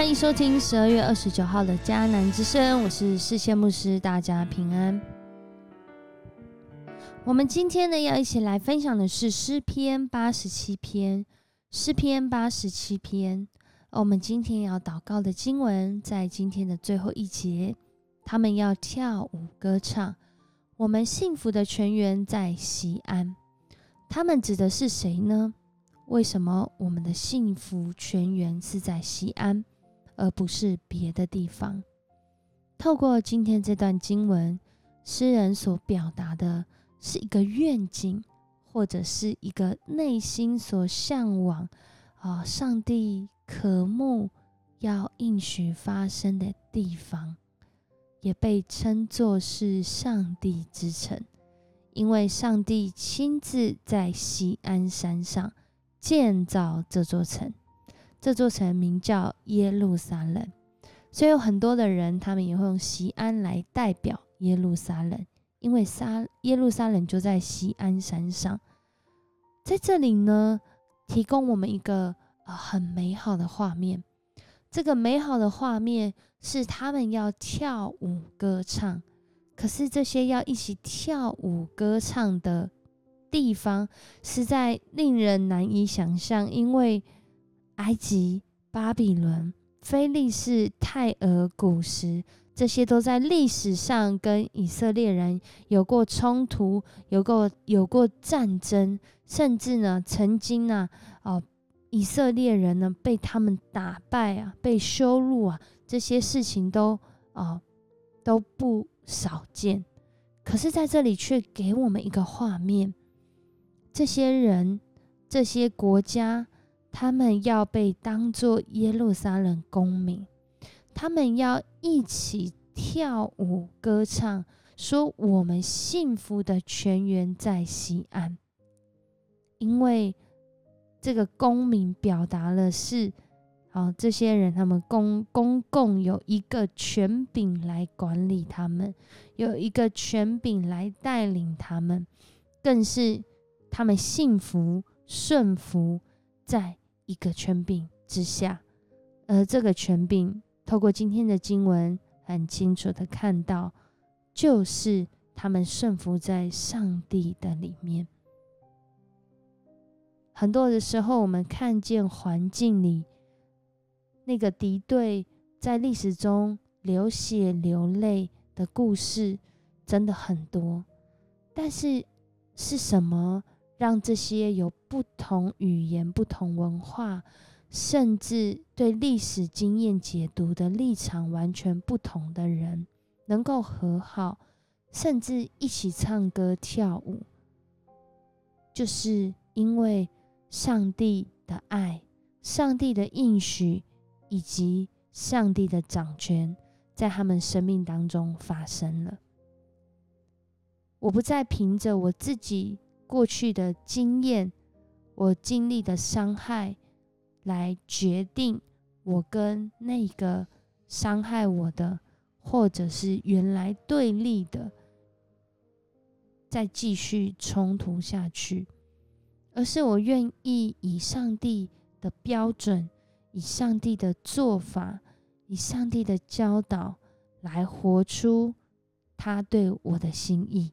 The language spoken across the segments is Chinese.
欢迎收听十二月二十九号的迦南之声，我是世界牧师，大家平安。我们今天呢，要一起来分享的是诗篇八十七篇。诗篇八十七篇，我们今天要祷告的经文在今天的最后一节。他们要跳舞歌唱，我们幸福的泉源在西安。他们指的是谁呢？为什么我们的幸福泉源是在西安，而不是别的地方？透过今天这段经文，诗人所表达的是一个愿景，或者是一个内心所向往啊，上帝渴慕要应许发生的地方，也被称作是上帝之城，因为上帝亲自在西安山上。建造这座城，这座城名叫耶路撒冷，所以有很多的人，他们也会用西安来代表耶路撒冷，因为撒耶路撒冷就在西安山上。在这里呢，提供我们一个呃很美好的画面。这个美好的画面是他们要跳舞歌唱，可是这些要一起跳舞歌唱的。地方实在令人难以想象，因为埃及、巴比伦、菲利士、泰俄古时，这些都在历史上跟以色列人有过冲突，有过有过战争，甚至呢，曾经呢，哦，以色列人呢被他们打败啊，被羞辱啊，这些事情都哦都不少见。可是，在这里却给我们一个画面。这些人、这些国家，他们要被当作耶路撒冷公民，他们要一起跳舞歌唱，说我们幸福的泉源在西安。因为这个公民表达了是，好，这些人他们公公共有一个权柄来管理他们，有一个权柄来带领他们，更是。他们幸福顺服在一个权柄之下，而这个权柄，透过今天的经文很清楚的看到，就是他们顺服在上帝的里面。很多的时候，我们看见环境里那个敌对，在历史中流血流泪的故事真的很多，但是是什么？让这些有不同语言、不同文化，甚至对历史经验解读的立场完全不同的人，能够和好，甚至一起唱歌跳舞，就是因为上帝的爱、上帝的应许以及上帝的掌权，在他们生命当中发生了。我不再凭着我自己。过去的经验，我经历的伤害，来决定我跟那个伤害我的，或者是原来对立的，再继续冲突下去，而是我愿意以上帝的标准，以上帝的做法，以上帝的教导，来活出他对我的心意。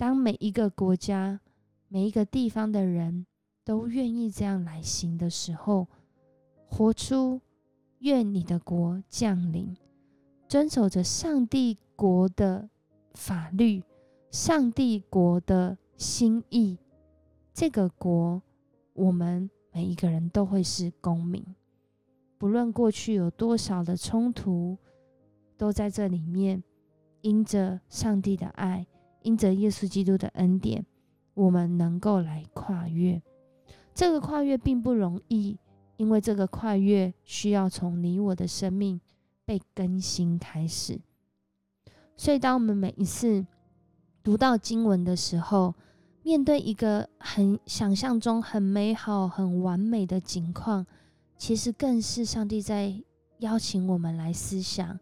当每一个国家、每一个地方的人都愿意这样来行的时候，活出愿你的国降临，遵守着上帝国的法律、上帝国的心意，这个国，我们每一个人都会是公民，不论过去有多少的冲突，都在这里面，因着上帝的爱。因着耶稣基督的恩典，我们能够来跨越。这个跨越并不容易，因为这个跨越需要从你我的生命被更新开始。所以，当我们每一次读到经文的时候，面对一个很想象中很美好、很完美的景况，其实更是上帝在邀请我们来思想。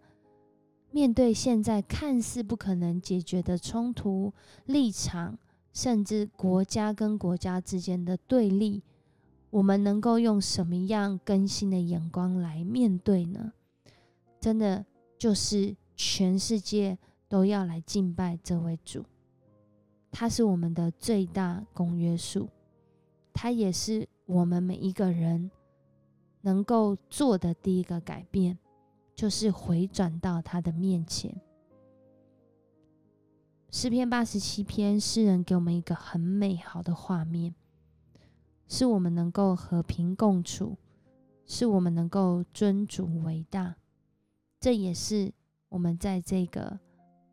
面对现在看似不可能解决的冲突立场，甚至国家跟国家之间的对立，我们能够用什么样更新的眼光来面对呢？真的就是全世界都要来敬拜这位主，他是我们的最大公约数，他也是我们每一个人能够做的第一个改变，就是回转到他的面前。诗篇八十七篇，诗人给我们一个很美好的画面。是我们能够和平共处，是我们能够尊主为大，这也是我们在这个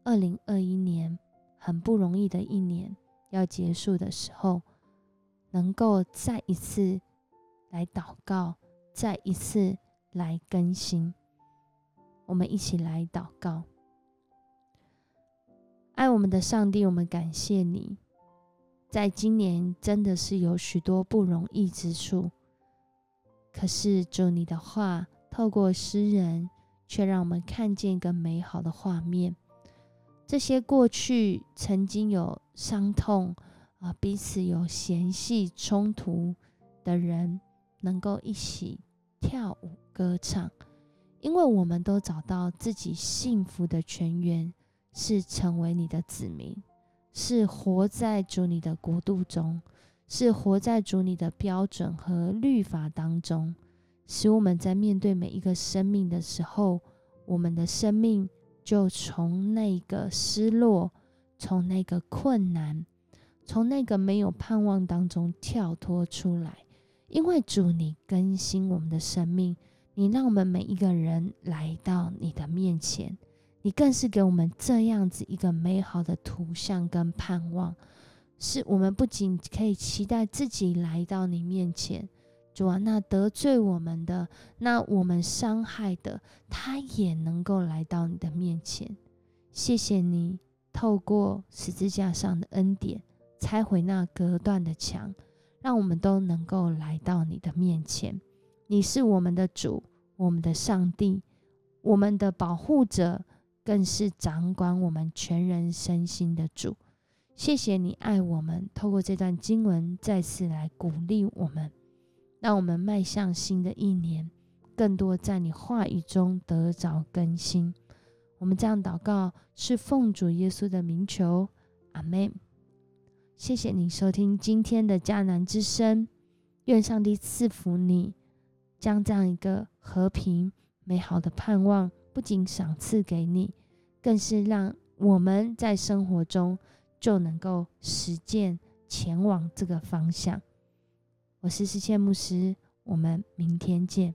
二零二一年很不容易的一年要结束的时候，能够再一次来祷告，再一次来更新。我们一起来祷告，爱我们的上帝，我们感谢你。在今年真的是有许多不容易之处，可是主你的话透过诗人，却让我们看见一个美好的画面。这些过去曾经有伤痛啊，彼此有嫌隙冲突的人，能够一起跳舞歌唱，因为我们都找到自己幸福的泉源，是成为你的子民。是活在主你的国度中，是活在主你的标准和律法当中，使我们在面对每一个生命的时候，我们的生命就从那个失落、从那个困难、从那个没有盼望当中跳脱出来。因为主你更新我们的生命，你让我们每一个人来到你的面前。你更是给我们这样子一个美好的图像跟盼望，是我们不仅可以期待自己来到你面前，主啊，那得罪我们的，那我们伤害的，他也能够来到你的面前。谢谢你透过十字架上的恩典，拆毁那隔断的墙，让我们都能够来到你的面前。你是我们的主，我们的上帝，我们的保护者。更是掌管我们全人身心的主，谢谢你爱我们。透过这段经文，再次来鼓励我们，让我们迈向新的一年，更多在你话语中得着更新。我们这样祷告，是奉主耶稣的名求，阿门。谢谢你收听今天的迦南之声，愿上帝赐福你，将这样一个和平美好的盼望。不仅赏赐给你，更是让我们在生活中就能够实践前往这个方向。我是世界牧师，我们明天见。